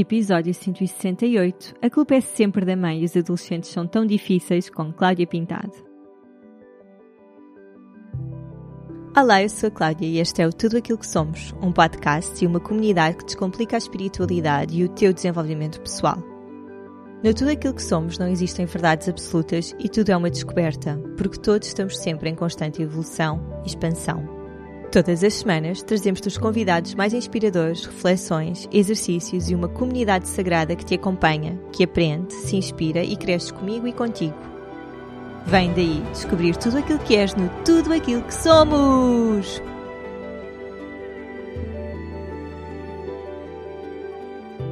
Episódio 168. A culpa é sempre da mãe e os adolescentes são tão difíceis com Cláudia Pintado. Olá, eu sou a Cláudia e este é o Tudo Aquilo que Somos, um podcast e uma comunidade que descomplica a espiritualidade e o teu desenvolvimento pessoal. No Tudo Aquilo que Somos não existem verdades absolutas e tudo é uma descoberta, porque todos estamos sempre em constante evolução e expansão. Todas as semanas trazemos-te os convidados mais inspiradores, reflexões, exercícios e uma comunidade sagrada que te acompanha, que aprende, se inspira e cresce comigo e contigo. Vem daí descobrir tudo aquilo que és no Tudo Aquilo que Somos!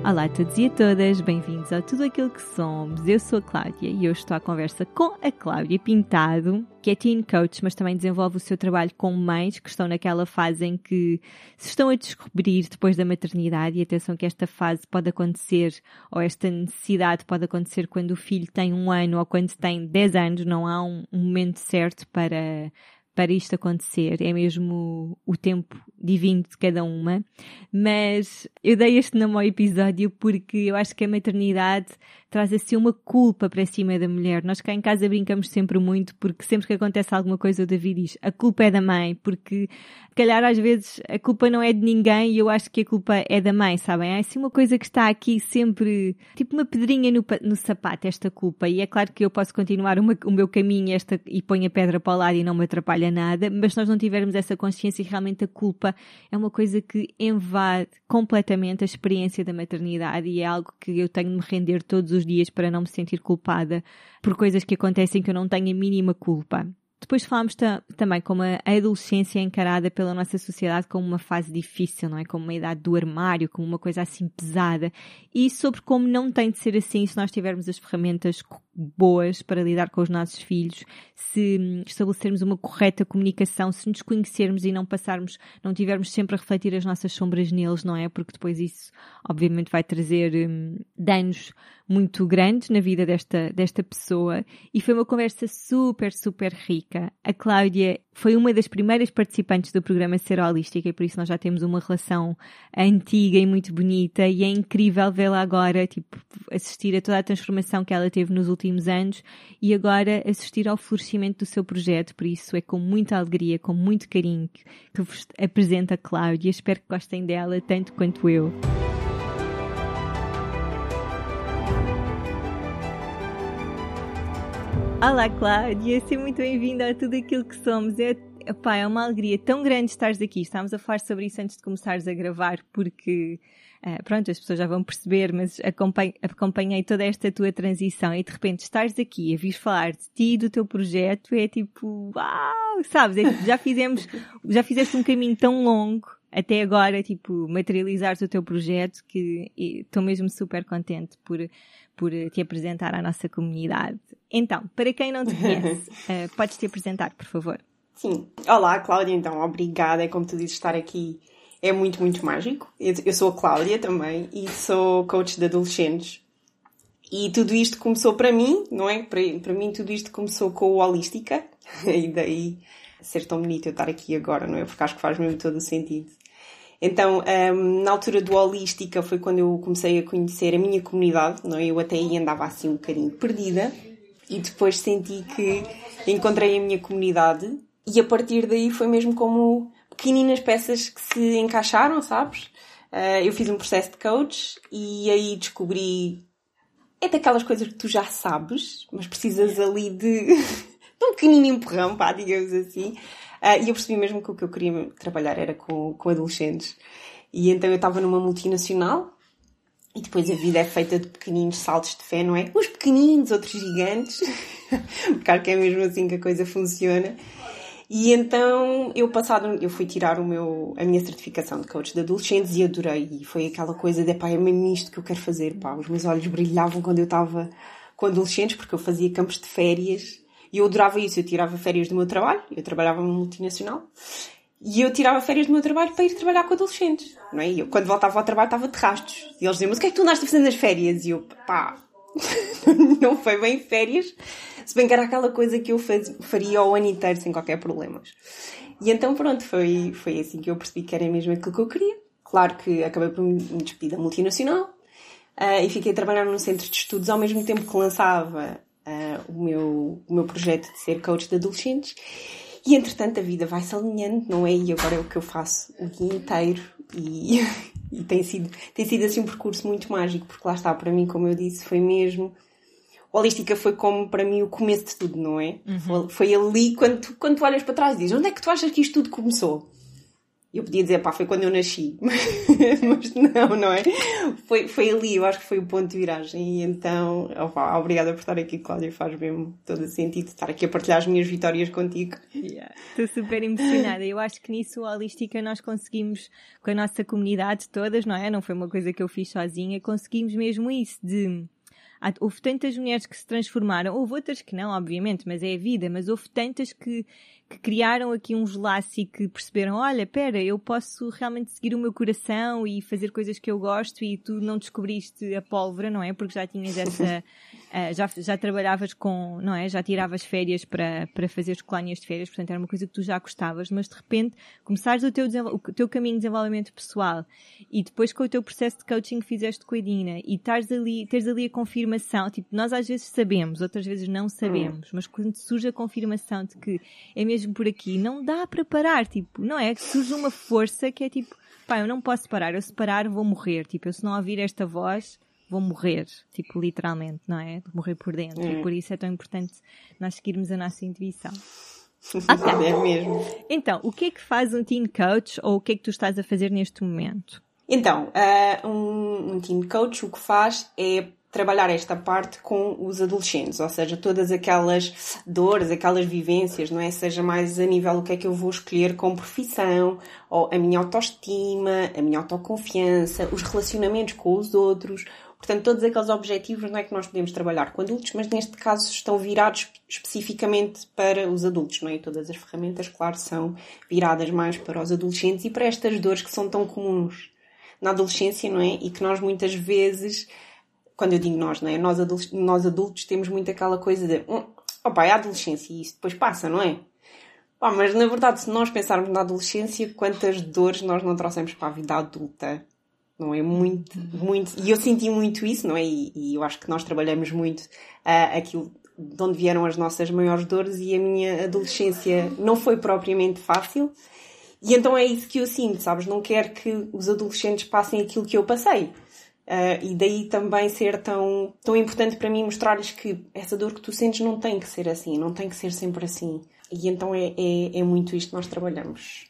Olá a todos e a todas, bem-vindos a Tudo Aquilo que Somos. Eu sou a Cláudia e hoje estou à conversa com a Cláudia Pintado, que é teen coach, mas também desenvolve o seu trabalho com mães que estão naquela fase em que se estão a descobrir depois da maternidade. E atenção que esta fase pode acontecer, ou esta necessidade pode acontecer quando o filho tem um ano ou quando tem 10 anos, não há um, um momento certo para para isto acontecer, é mesmo o tempo divino de cada uma. Mas eu dei este nome ao episódio porque eu acho que a maternidade traz assim uma culpa para cima da mulher. Nós cá em casa brincamos sempre muito porque sempre que acontece alguma coisa o David diz a culpa é da mãe, porque calhar às vezes a culpa não é de ninguém e eu acho que a culpa é da mãe, sabem? É assim uma coisa que está aqui sempre, tipo uma pedrinha no, no sapato, esta culpa. E é claro que eu posso continuar uma, o meu caminho esta, e ponho a pedra para o lado e não me atrapalha nada, mas se nós não tivermos essa consciência realmente a culpa é uma coisa que invade completamente a experiência da maternidade e é algo que eu tenho de me render todos os os dias para não me sentir culpada por coisas que acontecem que eu não tenho a mínima culpa. Depois falámos também como a adolescência é encarada pela nossa sociedade como uma fase difícil, não é? Como uma idade do armário, como uma coisa assim pesada. E sobre como não tem de ser assim se nós tivermos as ferramentas boas para lidar com os nossos filhos, se hum, estabelecermos uma correta comunicação, se nos conhecermos e não passarmos, não tivermos sempre a refletir as nossas sombras neles, não é? Porque depois isso, obviamente, vai trazer hum, danos muito grandes na vida desta, desta pessoa. E foi uma conversa super, super rica. A Cláudia foi uma das primeiras participantes do programa Ser Holística e por isso nós já temos uma relação antiga e muito bonita e é incrível vê-la agora, tipo, assistir a toda a transformação que ela teve nos últimos anos e agora assistir ao florescimento do seu projeto. Por isso é com muita alegria, com muito carinho que vos apresento a Cláudia. Espero que gostem dela tanto quanto eu. Olá, Cláudia, seja muito bem-vinda a tudo aquilo que somos. É, epá, é uma alegria tão grande estares aqui. Estávamos a falar sobre isso antes de começares a gravar, porque, uh, pronto, as pessoas já vão perceber, mas acompanhei, acompanhei toda esta tua transição e de repente estares aqui a vir falar de ti e do teu projeto é tipo, uau, sabes? É, já fizemos, já fizeste um caminho tão longo até agora, tipo, materializares o teu projeto que estou mesmo super contente por, por te apresentar à nossa comunidade. Então, para quem não te conhece, uh, podes te apresentar, por favor. Sim. Olá, Cláudia, então, obrigada. É como tu dizes, estar aqui é muito, muito mágico. Eu sou a Cláudia também e sou coach de adolescentes. E tudo isto começou para mim, não é? Para, para mim tudo isto começou com o Holística. E daí ser tão bonito eu estar aqui agora, não é? Porque acho que faz mesmo todo o sentido. Então, um, na altura do Holística foi quando eu comecei a conhecer a minha comunidade, não é? Eu até aí andava assim um bocadinho perdida e depois senti que encontrei a minha comunidade e a partir daí foi mesmo como pequeninas peças que se encaixaram, sabes? Uh, eu fiz um processo de coach e aí descobri é daquelas coisas que tu já sabes, mas precisas ali de, um pequenino empurrão, pá, digamos assim. Uh, e eu percebi mesmo que o que eu queria trabalhar era com, com adolescentes. E então eu estava numa multinacional e depois a vida é feita de pequeninos saltos de fé, não é? Uns pequeninos, outros gigantes. Porque que é mesmo assim que a coisa funciona. E então eu passado, eu fui tirar o meu, a minha certificação de coach de adolescentes e adorei. E foi aquela coisa de pá, é mesmo isto que eu quero fazer, pá. Os meus olhos brilhavam quando eu estava com adolescentes porque eu fazia campos de férias e eu adorava isso. Eu tirava férias do meu trabalho, eu trabalhava numa multinacional, e eu tirava férias do meu trabalho para ir trabalhar com adolescentes, não é? E eu, quando voltava ao trabalho, estava de rastros. E eles diziam, mas o que é que tu andaste a fazer nas férias? E eu, pá, não foi bem férias, se bem que era aquela coisa que eu faz, faria o ano inteiro sem qualquer problema. E então, pronto, foi, foi assim que eu percebi que era mesmo aquilo que eu queria. Claro que acabei por me despedir da multinacional, uh, e fiquei a trabalhar num centro de estudos ao mesmo tempo que lançava uh, o, meu, o meu projeto de ser coach de adolescentes. E entretanto a vida vai-se alinhando, não é? E agora é o que eu faço o dia inteiro e, e tem, sido, tem sido assim um percurso muito mágico, porque lá está, para mim, como eu disse, foi mesmo holística foi como para mim o começo de tudo, não é? Uhum. Foi ali quando quando tu olhas para trás e dizes onde é que tu achas que isto tudo começou? Eu podia dizer, pá, foi quando eu nasci, mas não, não é? Foi, foi ali, eu acho que foi o ponto de viragem. E então, opa, obrigada por estar aqui, Cláudia, faz mesmo todo sentido estar aqui a partilhar as minhas vitórias contigo. Yeah. Estou super emocionada. Eu acho que nisso, a Holística, nós conseguimos, com a nossa comunidade todas, não é? Não foi uma coisa que eu fiz sozinha, conseguimos mesmo isso de houve tantas mulheres que se transformaram, houve outras que não, obviamente, mas é a vida, mas houve tantas que, que criaram aqui uns laços e que perceberam, olha, pera, eu posso realmente seguir o meu coração e fazer coisas que eu gosto e tu não descobriste a pólvora, não é? Porque já tinhas essa, uh, já, já trabalhavas com, não é? Já tiravas férias para, para fazer as colónias de férias, portanto era uma coisa que tu já gostavas, mas de repente começares o teu, o teu caminho de desenvolvimento pessoal e depois com o teu processo de coaching que fizeste com a Dina e estás ali, teres ali a confirmação, tipo, nós às vezes sabemos, outras vezes não sabemos, mas quando surge a confirmação de que é mesmo mesmo por aqui, não dá para parar, tipo, não é? Surge uma força que é tipo, pá, eu não posso parar, eu se parar vou morrer, tipo, eu se não ouvir esta voz, vou morrer, tipo, literalmente, não é? Morrer por dentro, e por isso é tão importante nós seguirmos a nossa intuição. Okay. É mesmo. Então, o que é que faz um teen coach ou o que é que tu estás a fazer neste momento? Então, uh, um, um teen coach o que faz é trabalhar esta parte com os adolescentes, ou seja, todas aquelas dores, aquelas vivências, não é? Seja mais a nível do que é que eu vou escolher como profissão, ou a minha autoestima, a minha autoconfiança, os relacionamentos com os outros, portanto, todos aqueles objetivos, não é que nós podemos trabalhar com adultos, mas neste caso estão virados especificamente para os adultos, não é? Todas as ferramentas, claro, são viradas mais para os adolescentes e para estas dores que são tão comuns na adolescência, não é? E que nós muitas vezes quando eu digo nós, não é? Nós adultos, nós adultos temos muito aquela coisa de, hum, opa, é a adolescência e isso depois passa, não é? Pá, mas na verdade, se nós pensarmos na adolescência, quantas dores nós não trouxemos para a vida adulta? Não é? Muito, muito. E eu senti muito isso, não é? E, e eu acho que nós trabalhamos muito uh, aquilo de onde vieram as nossas maiores dores e a minha adolescência não foi propriamente fácil. E então é isso que eu sinto, sabes? Não quero que os adolescentes passem aquilo que eu passei. Uh, e daí também ser tão, tão importante para mim mostrar-lhes que essa dor que tu sentes não tem que ser assim, não tem que ser sempre assim. E então é, é, é muito isto que nós trabalhamos.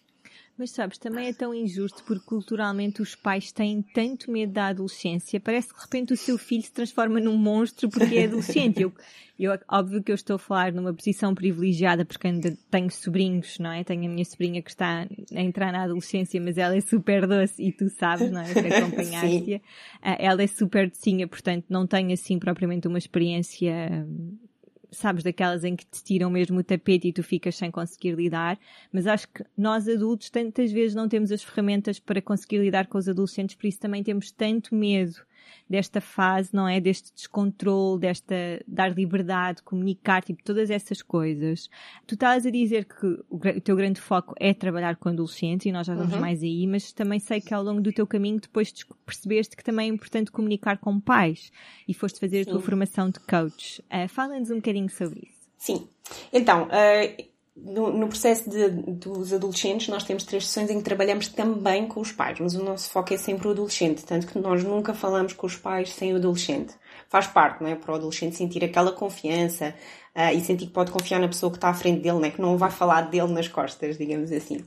Mas sabes, também é tão injusto porque culturalmente os pais têm tanto medo da adolescência. Parece que de repente o seu filho se transforma num monstro porque é adolescente. Eu, eu, óbvio que eu estou a falar numa posição privilegiada porque ainda tenho sobrinhos, não é? Tenho a minha sobrinha que está a entrar na adolescência, mas ela é super doce e tu sabes, não é? Que acompanhaste-a. Ah, ela é super docinha, portanto não tenho assim propriamente uma experiência sabes, daquelas em que te tiram mesmo o tapete e tu ficas sem conseguir lidar, mas acho que nós adultos tantas vezes não temos as ferramentas para conseguir lidar com os adolescentes, por isso também temos tanto medo desta fase, não é? Deste descontrole, desta dar liberdade, comunicar, tipo, todas essas coisas. Tu estás a dizer que o, teu grande foco é trabalhar com adolescentes e nós já vamos uhum. mais aí, mas também sei que ao longo do teu caminho depois percebeste que também é importante comunicar com pais e foste fazer Sim. a tua formação de coach. Uh, Fala-nos um bocadinho sobre isso. Sim. Então, uh, no, no, processo de, dos adolescentes, nós temos três sessões em que trabalhamos também com os pais, mas o nosso foco é sempre o adolescente, tanto que nós nunca falamos com os pais sem o adolescente. Faz parte, não é? Para o adolescente sentir aquela confiança uh, e sentir que pode confiar na pessoa que está à frente dele, não é? Que não vai falar dele nas costas, digamos assim.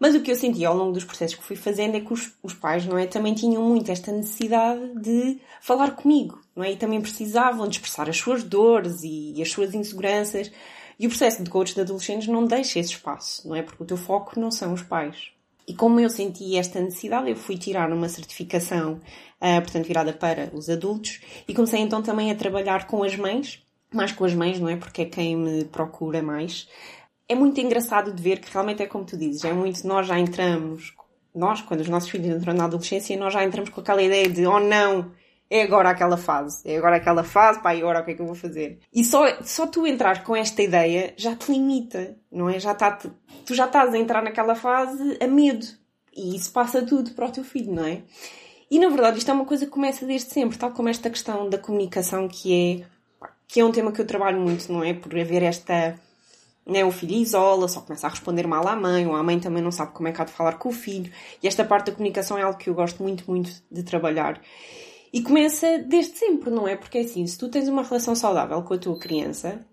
Mas o que eu senti ao longo dos processos que fui fazendo é que os, os pais, não é? Também tinham muito esta necessidade de falar comigo, não é? E também precisavam de expressar as suas dores e, e as suas inseguranças e o processo de coach de adolescentes não deixa esse espaço, não é? Porque o teu foco não são os pais. E como eu senti esta necessidade, eu fui tirar uma certificação, uh, portanto, virada para os adultos, e comecei então também a trabalhar com as mães, mais com as mães, não é? Porque é quem me procura mais. É muito engraçado de ver que realmente é como tu dizes, é muito, nós já entramos, nós, quando os nossos filhos entram na adolescência, nós já entramos com aquela ideia de, oh não, é agora aquela fase, é agora aquela fase, pá, e agora o que é que eu vou fazer? E só, só tu entrar com esta ideia já te limita, não é? Já tá, tu já estás a entrar naquela fase a medo. E isso passa tudo para o teu filho, não é? E na verdade isto é uma coisa que começa desde sempre, tal como esta questão da comunicação que é, que é um tema que eu trabalho muito, não é? Por haver esta. Né, o filho isola, só começa a responder mal à mãe, ou a mãe também não sabe como é que há de falar com o filho. E esta parte da comunicação é algo que eu gosto muito, muito de trabalhar. E começa desde sempre, não é? Porque é assim, se tu tens uma relação saudável com a tua criança,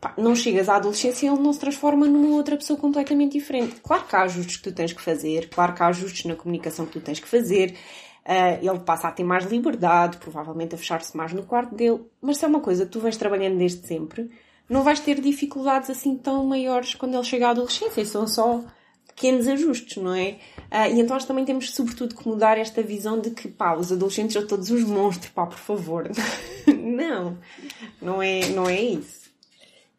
pá, não chegas à adolescência e ele não se transforma numa outra pessoa completamente diferente. Claro que há ajustes que tu tens que fazer, claro que há ajustes na comunicação que tu tens que fazer, Uh, ele passa a ter mais liberdade, provavelmente a fechar-se mais no quarto dele. Mas se é uma coisa que tu vens trabalhando desde sempre, não vais ter dificuldades assim tão maiores quando ele chega à adolescência. São só pequenos ajustes, não é? Uh, e então nós também temos, sobretudo, que mudar esta visão de que, pá, os adolescentes são todos os monstros, pá, por favor. não, não é, não é isso.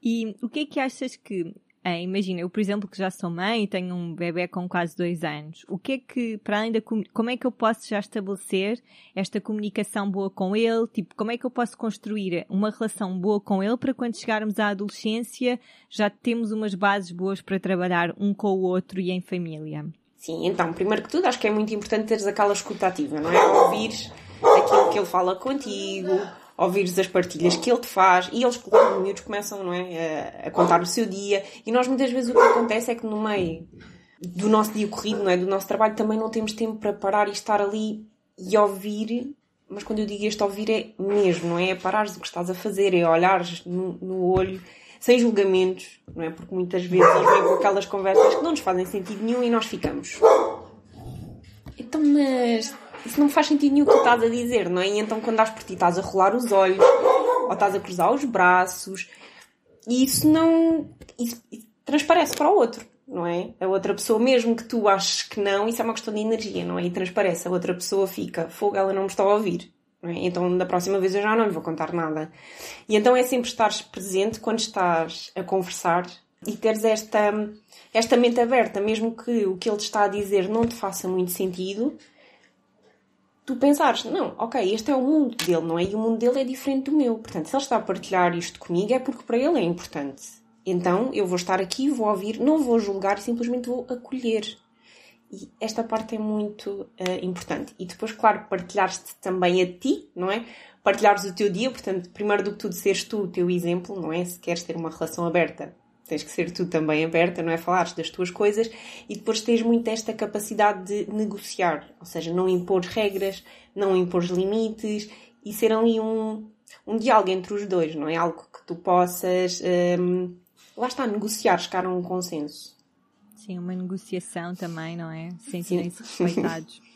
E o que é que achas que é, imagina, eu, por exemplo, que já sou mãe e tenho um bebê com quase dois anos, o que é que, para além da, como é que eu posso já estabelecer esta comunicação boa com ele? Tipo, como é que eu posso construir uma relação boa com ele para quando chegarmos à adolescência já temos umas bases boas para trabalhar um com o outro e em família? Sim, então, primeiro que tudo, acho que é muito importante teres aquela escutativa, não é? Ouvir aquilo que ele fala contigo, ouvires as partilhas que ele te faz e eles, quando miúdos, começam não é, a, a, contar o seu dia e nós muitas vezes o que acontece é que no meio do nosso dia corrido, não é, do nosso trabalho, também não temos tempo para parar e estar ali e ouvir, mas quando eu digo este ouvir é mesmo, não é? É parares o que estás a fazer, é olhares no, no olho sem julgamentos, não é? Porque muitas vezes eles vêm com aquelas conversas que não nos fazem sentido nenhum e nós ficamos. Então, mas isso não faz sentido nenhum o que estás a dizer, não é? E então quando dás por ti estás a rolar os olhos, ou estás a cruzar os braços, e isso não. Isso, isso transparece para o outro, não é? A outra pessoa, mesmo que tu aches que não, isso é uma questão de energia, não é? E transparece. A outra pessoa fica, fogo, ela não me está a ouvir. É? Então, da próxima vez eu já não lhe vou contar nada. E então é sempre estar presente quando estás a conversar e teres esta, esta mente aberta, mesmo que o que ele está a dizer não te faça muito sentido, tu pensares, não, ok, este é o mundo dele, não é? E o mundo dele é diferente do meu. Portanto, se ele está a partilhar isto comigo é porque para ele é importante. Então eu vou estar aqui, vou ouvir, não vou julgar simplesmente vou acolher. E esta parte é muito uh, importante. E depois, claro, partilhar-te também a ti, não é? Partilhares o teu dia, portanto, primeiro do que tudo, seres tu o teu exemplo, não é? Se queres ter uma relação aberta, tens que ser tu também aberta, não é? Falares das tuas coisas e depois tens muito esta capacidade de negociar, ou seja, não impor regras, não impor limites e ser ali um, um diálogo entre os dois, não é? Algo que tu possas, um, lá está, negociar, chegar a um consenso. Sim, uma negociação também, não é? Sentirem-se respeitados.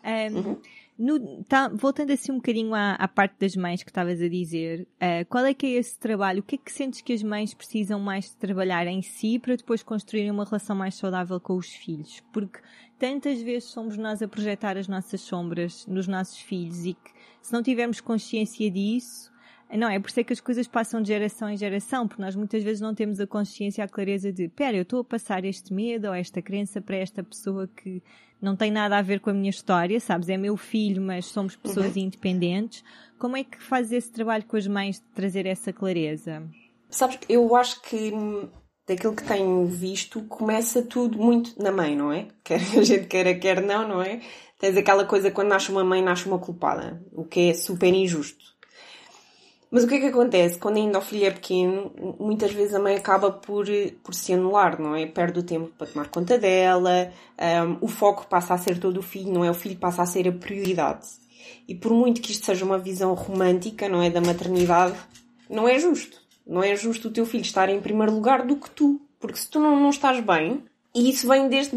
Um, uhum. No, tá, voltando assim um bocadinho à, à parte das mães que estavas a dizer, uh, qual é que é esse trabalho? O que é que sentes que as mães precisam mais de trabalhar em si para depois construírem uma relação mais saudável com os filhos? Porque tantas vezes somos nós a projetar as nossas sombras nos nossos filhos e que se não tivermos consciência disso, não, é por isso é que as coisas passam de geração em geração, porque nós muitas vezes não temos a consciência, a clareza de, pera, eu estou a passar este medo ou esta crença para esta pessoa que não tem nada a ver com a minha história, sabes? É meu filho, mas somos pessoas uhum. independentes. Como é que fazes esse trabalho com as mães de trazer essa clareza? Sabes, eu acho que hum, daquilo que tenho visto, começa tudo muito na mãe, não é? Quer a gente queira, quer não, não é? Tens aquela coisa quando nasce uma mãe, nasce uma culpada, o que é super injusto. Mas o que é que acontece? Quando ainda o filho é pequeno, muitas vezes a mãe acaba por, por se anular, não é? Perde o tempo para tomar conta dela, um, o foco passa a ser todo o filho, não é? O filho passa a ser a prioridade. E por muito que isto seja uma visão romântica, não é? Da maternidade, não é justo. Não é justo o teu filho estar em primeiro lugar do que tu. Porque se tu não, não estás bem, e isso vem desde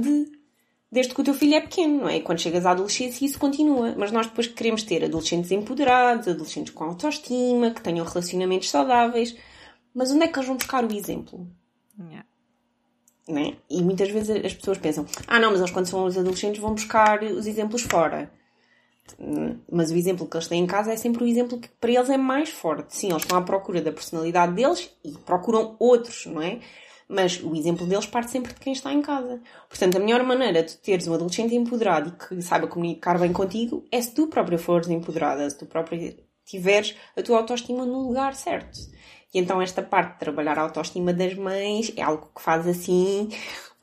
desde que o teu filho é pequeno, não é? E quando chegas à adolescência isso continua. Mas nós depois queremos ter adolescentes empoderados, adolescentes com autoestima, que tenham relacionamentos saudáveis. Mas onde é que eles vão buscar o exemplo? Yeah. Né? E muitas vezes as pessoas pensam, ah não, mas eles quando são os adolescentes vão buscar os exemplos fora. Mas o exemplo que eles têm em casa é sempre o exemplo que para eles é mais forte. Sim, eles estão à procura da personalidade deles e procuram outros, não é? Mas o exemplo deles parte sempre de quem está em casa. Portanto, a melhor maneira de teres um adolescente empoderado e que saiba comunicar bem contigo é se tu própria fores empoderada, se tu própria tiveres a tua autoestima no lugar certo. E então esta parte de trabalhar a autoestima das mães é algo que faz assim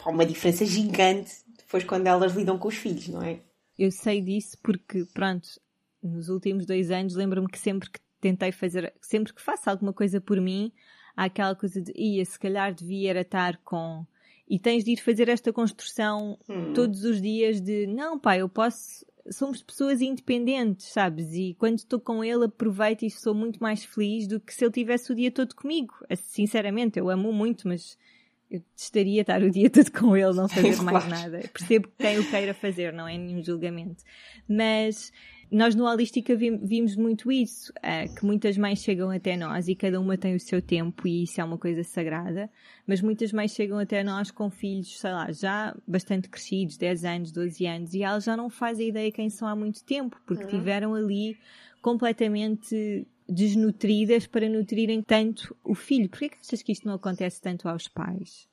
uma diferença gigante depois quando elas lidam com os filhos, não é? eu sei disso porque, pronto, nos últimos dois anos lembro-me que sempre que tentei fazer, sempre que faço alguma coisa por mim, há aquela coisa de, ia, se calhar devia estar com. E tens de ir fazer esta construção hum. todos os dias de, não, pá, eu posso. Somos pessoas independentes, sabes? E quando estou com ele, aproveito e sou muito mais feliz do que se ele tivesse o dia todo comigo. Sinceramente, eu amo muito, mas eu estaria estar o dia todo com ele, não fazer mais nada. Percebo quem o queira fazer, não é nenhum julgamento. Mas nós no Holística vimos muito isso, é, que muitas mães chegam até nós e cada uma tem o seu tempo e isso é uma coisa sagrada, mas muitas mães chegam até nós com filhos, sei lá, já bastante crescidos, 10 anos, 12 anos, e elas já não fazem ideia quem são há muito tempo, porque uhum. tiveram ali completamente desnutridas para nutrirem tanto o filho. Por que achas que isto não acontece tanto aos pais?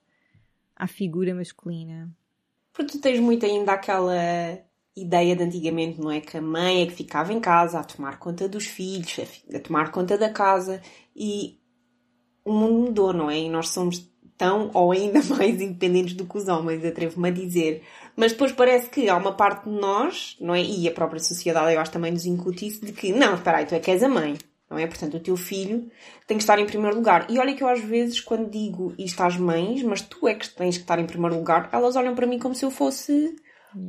À figura masculina? Porque tu tens muito ainda aquela ideia de antigamente, não é? Que a mãe é que ficava em casa a tomar conta dos filhos, a tomar conta da casa e o mundo mudou, não é? E nós somos tão ou ainda mais independentes do que os homens, atrevo-me a dizer. Mas depois parece que há uma parte de nós, não é? E a própria sociedade, eu acho também nos incute isso, de que não, espera aí, tu é que és a mãe, não é? Portanto, o teu filho tem que estar em primeiro lugar. E olha que eu às vezes, quando digo isto às mães, mas tu é que tens que estar em primeiro lugar, elas olham para mim como se eu fosse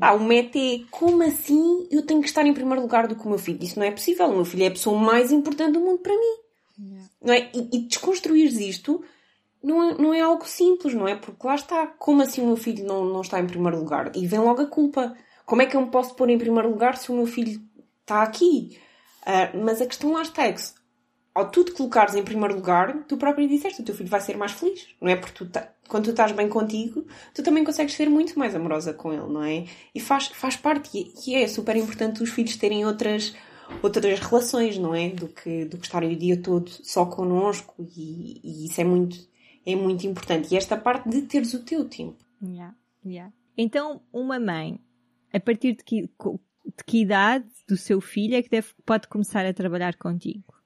ah, o meta é como assim eu tenho que estar em primeiro lugar do que o meu filho? Isso não é possível. O meu filho é a pessoa mais importante do mundo para mim. Não é? E, e desconstruir isto não é, não é algo simples, não é? Porque lá está. Como assim o meu filho não, não está em primeiro lugar? E vem logo a culpa. Como é que eu me posso pôr em primeiro lugar se o meu filho está aqui? Uh, mas a questão lá está é que ao tu te colocares em primeiro lugar, tu próprio disseste, o teu filho vai ser mais feliz, não é? Porque tu, quando tu estás bem contigo, tu também consegues ser muito mais amorosa com ele, não é? E faz, faz parte, e é super importante os filhos terem outras, outras relações, não é? Do que, do que estarem o dia todo só connosco, e, e isso é muito, é muito importante. E esta parte de teres o teu tempo. Yeah, yeah. Então, uma mãe, a partir de que, de que idade do seu filho é que deve, pode começar a trabalhar contigo?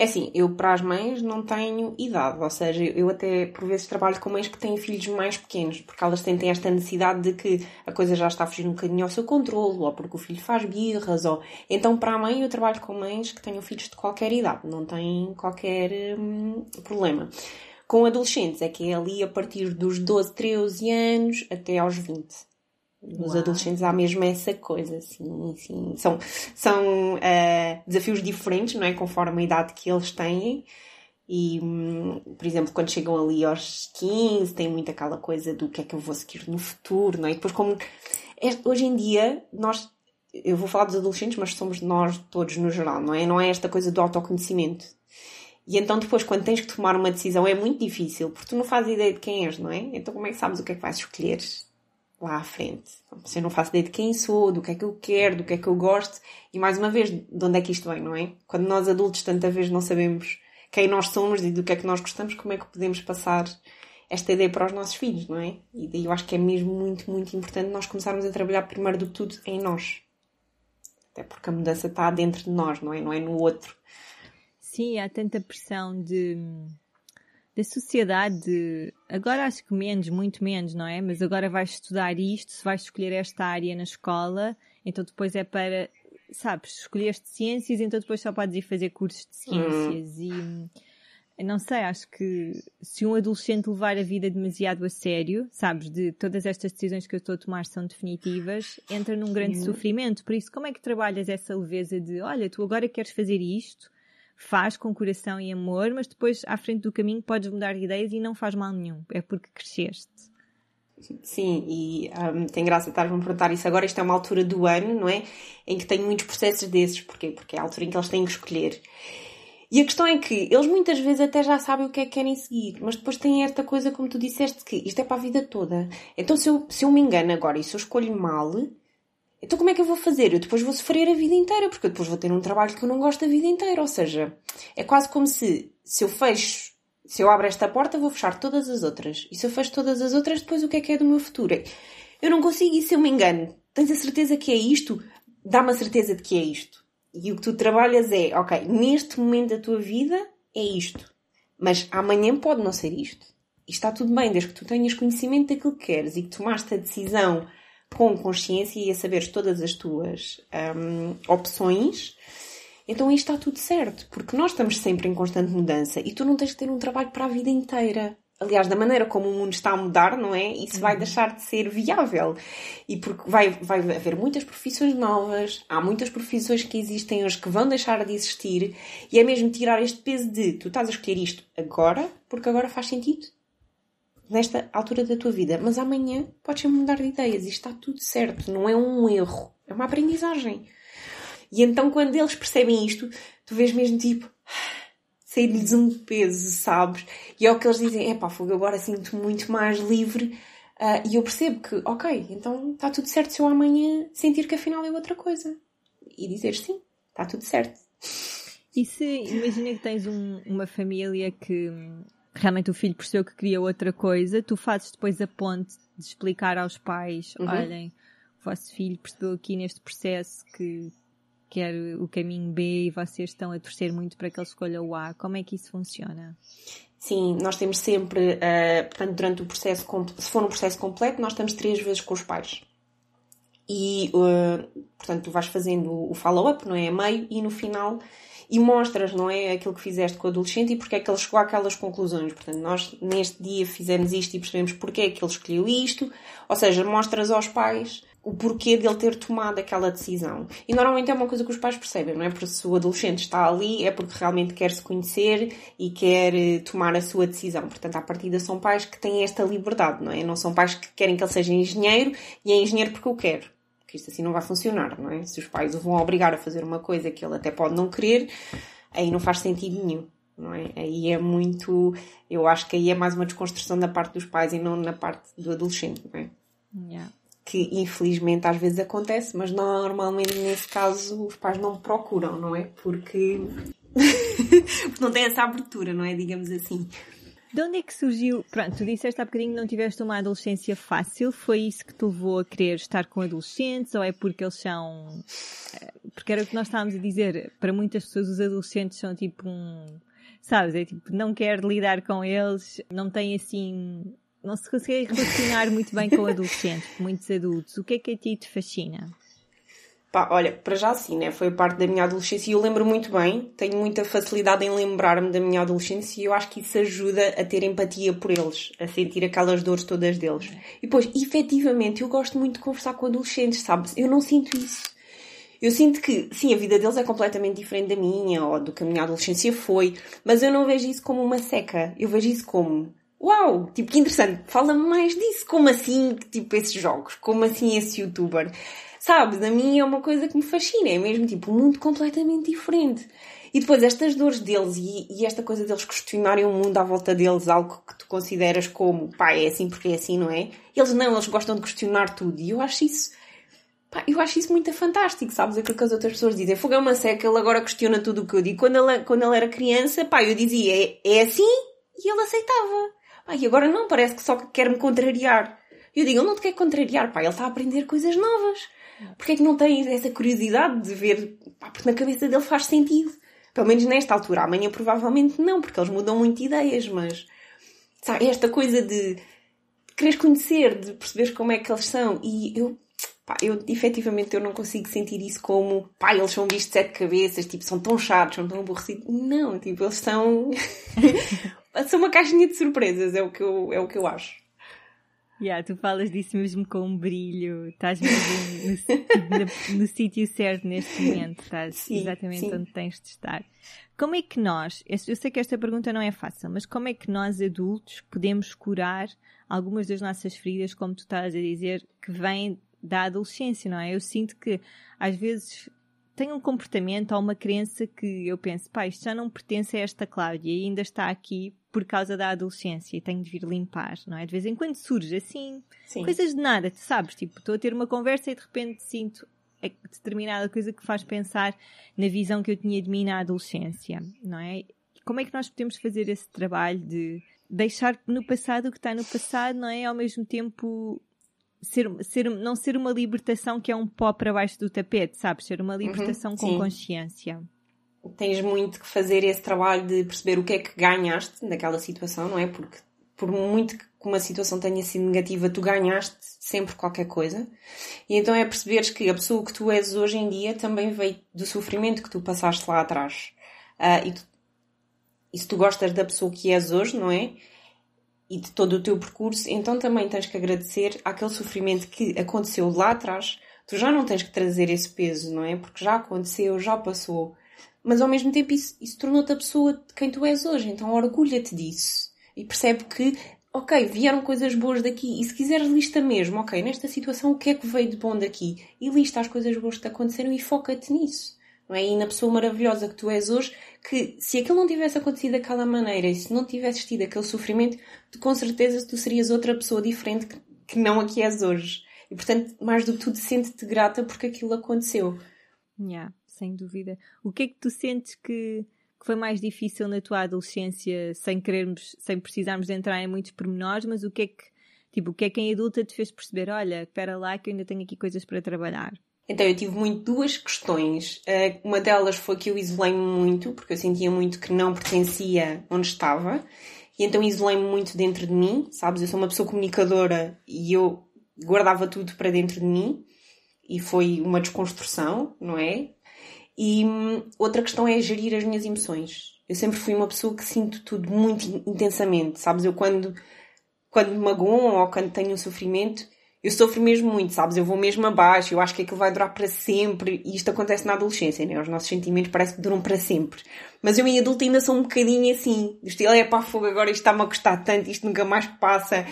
É assim, eu para as mães não tenho idade, ou seja, eu até por vezes trabalho com mães que têm filhos mais pequenos, porque elas têm esta necessidade de que a coisa já está a fugir um bocadinho ao seu controle, ou porque o filho faz birras, ou... Então para a mãe eu trabalho com mães que tenham filhos de qualquer idade, não têm qualquer hum, problema. Com adolescentes é que é ali a partir dos 12, 13 anos até aos 20. Nos Uau. adolescentes há mesmo essa coisa, sim, sim. São, são uh, desafios diferentes, não é? Conforme a idade que eles têm. E, um, por exemplo, quando chegam ali aos 15, tem muito aquela coisa do que é que eu vou seguir no futuro, não é? E depois, como é, hoje em dia, nós, eu vou falar dos adolescentes, mas somos nós todos no geral, não é? Não é esta coisa do autoconhecimento. E então, depois, quando tens que tomar uma decisão, é muito difícil, porque tu não fazes ideia de quem és, não é? Então, como é que sabes o que é que vais escolher? Lá à frente. Se eu não faço ideia de quem sou, do que é que eu quero, do que é que eu gosto, e mais uma vez, de onde é que isto vem, não é? Quando nós adultos tanta vez não sabemos quem nós somos e do que é que nós gostamos, como é que podemos passar esta ideia para os nossos filhos, não é? E daí eu acho que é mesmo muito, muito importante nós começarmos a trabalhar primeiro do tudo em nós. Até porque a mudança está dentro de nós, não é? Não é no outro. Sim, há tanta pressão de da sociedade, agora acho que menos, muito menos, não é? Mas agora vais estudar isto, se vais escolher esta área na escola, então depois é para, sabes, escolheste ciências, então depois só podes ir fazer cursos de ciências uhum. e não sei, acho que se um adolescente levar a vida demasiado a sério, sabes, de todas estas decisões que eu estou a tomar são definitivas, entra num grande sofrimento. Por isso, como é que trabalhas essa leveza de, olha, tu agora queres fazer isto, faz com coração e amor, mas depois à frente do caminho podes mudar de ideias e não faz mal nenhum. É porque cresceste. Sim, e um, tem graça estar-me a perguntar isso agora. Isto é uma altura do ano, não é? Em que tenho muitos processos desses. Porquê? Porque é a altura em que eles têm que escolher. E a questão é que eles muitas vezes até já sabem o que é que querem seguir, mas depois têm esta coisa, como tu disseste, que isto é para a vida toda. Então se eu, se eu me engano agora e se eu escolho mal, então como é que eu vou fazer? Eu depois vou sofrer a vida inteira, porque eu depois vou ter um trabalho que eu não gosto a vida inteira. Ou seja, é quase como se, se eu fecho, se eu abro esta porta, vou fechar todas as outras. E se eu fecho todas as outras, depois o que é que é do meu futuro? Eu não consigo, se eu me engano? Tens a certeza que é isto? Dá-me a certeza de que é isto. E o que tu trabalhas é, ok, neste momento da tua vida é isto. Mas amanhã pode não ser isto. E está tudo bem, desde que tu tenhas conhecimento daquilo que queres e que tomaste a decisão com consciência e a saberes todas as tuas um, opções, então aí está tudo certo, porque nós estamos sempre em constante mudança e tu não tens que ter um trabalho para a vida inteira. Aliás, da maneira como o mundo está a mudar, não é? Isso uhum. vai deixar de ser viável. E porque vai, vai haver muitas profissões novas, há muitas profissões que existem hoje que vão deixar de existir, e é mesmo tirar este peso de tu estás a escolher isto agora, porque agora faz sentido nesta altura da tua vida, mas amanhã podes mudar de ideias e está tudo certo, não é um erro, é uma aprendizagem. E então quando eles percebem isto, tu vês mesmo tipo sair-lhes um peso, sabes? E é o que eles dizem, é pá, fogo, agora sinto muito mais livre uh, e eu percebo que, ok, então está tudo certo se eu amanhã sentir que afinal é outra coisa. E dizer sim, está tudo certo. E se imagina que tens um, uma família que realmente o filho percebeu que queria outra coisa, tu fazes depois a ponte de explicar aos pais, uhum. olhem, o vosso filho percebeu aqui neste processo que quer o caminho B e vocês estão a torcer muito para que ele escolha o A. Como é que isso funciona? Sim, nós temos sempre, uh, portanto, durante o processo, se for um processo completo, nós estamos três vezes com os pais. E, uh, portanto, tu vais fazendo o follow-up, não é? A meio, e no final e mostras, não é, aquilo que fizeste com o adolescente e porque é que ele chegou àquelas conclusões. Portanto, nós neste dia fizemos isto e percebemos porque é que ele escolheu isto, ou seja, mostras aos pais o porquê dele ter tomado aquela decisão. E normalmente é uma coisa que os pais percebem, não é? Porque se o adolescente está ali é porque realmente quer se conhecer e quer eh, tomar a sua decisão. Portanto, à partida são pais que têm esta liberdade, não é? Não são pais que querem que ele seja engenheiro e é engenheiro porque eu quero que isto assim não vai funcionar, não é? Se os pais o vão obrigar a fazer uma coisa que ele até pode não querer, aí não faz sentido nenhum, não é? Aí é muito, eu acho que aí é mais uma desconstrução da parte dos pais e não na parte do adolescente, não é? Yeah. Que infelizmente às vezes acontece, mas normalmente nesse caso os pais não procuram, não é? Porque, Porque não têm essa abertura, não é? Digamos assim. De onde é que surgiu? Pronto, tu disseste há bocadinho que não tiveste uma adolescência fácil. Foi isso que te levou a querer estar com adolescentes? Ou é porque eles são. Eh, porque era o que nós estávamos a dizer. Para muitas pessoas, os adolescentes são tipo um. Sabes? É tipo, não quer lidar com eles, não tem assim. Não se consegue relacionar muito bem com adolescentes, com muitos adultos. O que é que a ti te fascina? Pá, olha, para já sim, né? Foi parte da minha adolescência e eu lembro muito bem, tenho muita facilidade em lembrar-me da minha adolescência e eu acho que isso ajuda a ter empatia por eles, a sentir aquelas dores todas deles. E depois, efetivamente, eu gosto muito de conversar com adolescentes, sabes? Eu não sinto isso. Eu sinto que, sim, a vida deles é completamente diferente da minha ou do que a minha adolescência foi, mas eu não vejo isso como uma seca. Eu vejo isso como, uau, tipo, que interessante, fala-me mais disso. Como assim, tipo, esses jogos? Como assim esse youtuber? Sabes? A mim é uma coisa que me fascina, é mesmo tipo um mundo completamente diferente. E depois estas dores deles e, e, esta coisa deles questionarem o mundo à volta deles, algo que tu consideras como, pá, é assim porque é assim, não é? Eles não, eles gostam de questionar tudo. E eu acho isso, pá, eu acho isso muito fantástico, sabes? Aquilo que as outras pessoas dizem. Fogo é uma seca, ele agora questiona tudo o que eu digo. Quando ele, quando ele era criança, pá, eu dizia, é, é assim? E ele aceitava. Pá, e agora não, parece que só quer me contrariar. Eu digo, ele não te quer contrariar, pá, ele está a aprender coisas novas. Porquê é que não tens essa curiosidade de ver? Pá, porque na cabeça dele faz sentido. Pelo menos nesta altura. Amanhã provavelmente não, porque eles mudam muito ideias, mas... Sabe, esta coisa de, quereres conhecer, de perceberes como é que eles são. E eu... Pá, eu, efetivamente, eu não consigo sentir isso como... Pá, eles são vistos de sete cabeças, tipo, são tão chatos, são tão aborrecidos. Não, tipo, eles são... são uma caixinha de surpresas, é o que eu, é o que eu acho. Yeah, tu falas disso mesmo com um brilho, estás mesmo no, no, no sítio certo neste momento, estás sim, exatamente sim. onde tens de estar. Como é que nós, eu sei que esta pergunta não é fácil, mas como é que nós adultos podemos curar algumas das nossas feridas, como tu estás a dizer, que vêm da adolescência, não é? Eu sinto que às vezes tenho um comportamento ou uma crença que eu penso, pá, isto já não pertence a esta Cláudia e ainda está aqui por causa da adolescência e tenho de vir limpar, não é? De vez em quando surge assim, Sim. coisas de nada, tu sabes? Tipo, estou a ter uma conversa e de repente sinto determinada coisa que faz pensar na visão que eu tinha de mim na adolescência, não é? Como é que nós podemos fazer esse trabalho de deixar no passado o que está no passado, não é? Ao mesmo tempo ser, ser, não ser uma libertação que é um pó para baixo do tapete, sabes? Ser uma uhum, libertação uhum, com consciência tens muito que fazer esse trabalho de perceber o que é que ganhaste naquela situação, não é? Porque por muito que uma situação tenha sido negativa, tu ganhaste sempre qualquer coisa. E então é perceberes que a pessoa que tu és hoje em dia também veio do sofrimento que tu passaste lá atrás. Uh, e, tu, e se tu gostas da pessoa que és hoje, não é? E de todo o teu percurso, então também tens que agradecer àquele sofrimento que aconteceu lá atrás. Tu já não tens que trazer esse peso, não é? Porque já aconteceu, já passou. Mas ao mesmo tempo isso, isso tornou-te a pessoa de quem tu és hoje. Então orgulha-te disso e percebe que, ok, vieram coisas boas daqui e se quiseres lista mesmo, ok, nesta situação o que é que veio de bom daqui e lista as coisas boas que te aconteceram e foca-te nisso. Não é? E na pessoa maravilhosa que tu és hoje, que se aquilo não tivesse acontecido daquela maneira e se não tivesses tido aquele sofrimento, tu, com certeza tu serias outra pessoa diferente que, que não a que és hoje. E portanto, mais do que tudo, sente-te grata porque aquilo aconteceu. Yeah, sem dúvida. O que é que tu sentes que que foi mais difícil na tua adolescência, sem querermos, sem precisarmos de entrar em muitos pormenores, mas o que é que, tipo, o que é que em adulta te fez perceber, olha, espera lá que eu ainda tenho aqui coisas para trabalhar? Então, eu tive muito duas questões. Eh, uma delas foi que eu isolei-me muito, porque eu sentia muito que não pertencia onde estava. E então isolei-me muito dentro de mim, sabes? Eu sou uma pessoa comunicadora e eu guardava tudo para dentro de mim. E foi uma desconstrução, não é? E hum, outra questão é gerir as minhas emoções. Eu sempre fui uma pessoa que sinto tudo muito intensamente, sabes? Eu quando, quando me magoam ou quando tenho um sofrimento, eu sofro mesmo muito, sabes? Eu vou mesmo abaixo, eu acho que aquilo vai durar para sempre e isto acontece na adolescência, né? Os nossos sentimentos parece que duram para sempre. Mas eu em adulto ainda sou um bocadinho assim, do estilo é para fogo agora, isto está-me a custar tanto, isto nunca mais passa.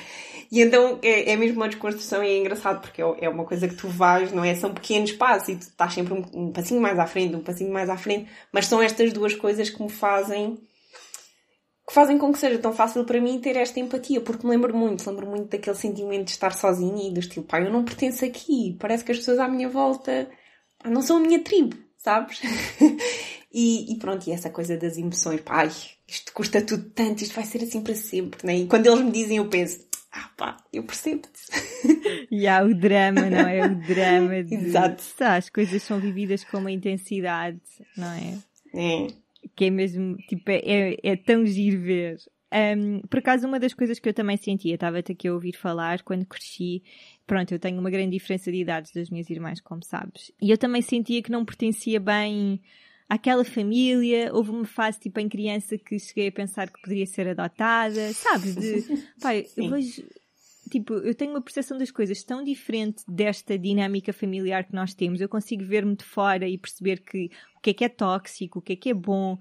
E então é, é mesmo uma desconstrução e é engraçado porque é, é uma coisa que tu vais, não é? São pequenos passos e tu estás sempre um, um passinho mais à frente, um passinho mais à frente, mas são estas duas coisas que me fazem que fazem com que seja tão fácil para mim ter esta empatia, porque me lembro muito, lembro muito daquele sentimento de estar sozinha e do estilo, pá, eu não pertenço aqui, parece que as pessoas à minha volta não são a minha tribo, sabes? e, e, pronto, e essa coisa das emoções, pá, ai, isto custa tudo tanto, isto vai ser assim para sempre, né? E quando eles me dizem, eu penso, ah pá, eu percebo-te. E há o drama, não é? O drama de... Exato. Tá, as coisas são vividas com uma intensidade, não é? É. Que é mesmo, tipo, é, é tão giro ver. Um, por acaso, uma das coisas que eu também sentia, estava-te aqui a ouvir falar quando cresci. Pronto, eu tenho uma grande diferença de idades das minhas irmãs, como sabes. E eu também sentia que não pertencia bem àquela família. Houve uma fase, tipo, em criança que cheguei a pensar que poderia ser adotada, sabes? De, pai, eu vejo, tipo, eu tenho uma percepção das coisas tão diferente desta dinâmica familiar que nós temos. Eu consigo ver-me de fora e perceber que o que é que é tóxico, o que é que é bom.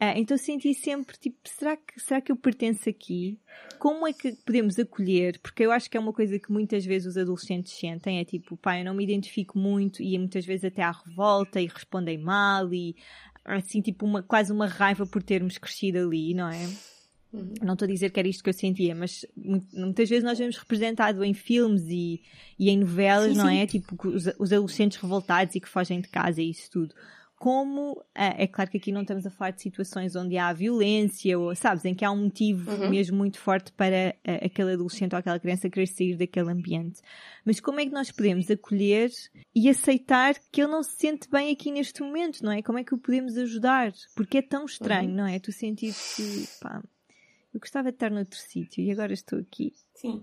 Uh, então senti sempre, tipo, será que, será que eu pertenço aqui? Como é que podemos acolher? Porque eu acho que é uma coisa que muitas vezes os adolescentes sentem, é tipo, pai, eu não me identifico muito e muitas vezes até há revolta e respondem mal e assim, tipo, uma, quase uma raiva por termos crescido ali, não é? Uhum. Não estou a dizer que era isto que eu sentia, mas muitas vezes nós vemos representado em filmes e, e em novelas, sim, não sim. é? Tipo, os, os adolescentes revoltados e que fogem de casa e isso tudo como é, é claro que aqui não estamos a falar de situações onde há violência ou sabes em que há um motivo uhum. mesmo muito forte para uh, aquele adolescente ou aquela criança querer sair daquele ambiente mas como é que nós podemos acolher e aceitar que ele não se sente bem aqui neste momento não é como é que o podemos ajudar porque é tão estranho uhum. não é tu sentir que pá, eu gostava de estar noutro sítio e agora estou aqui sim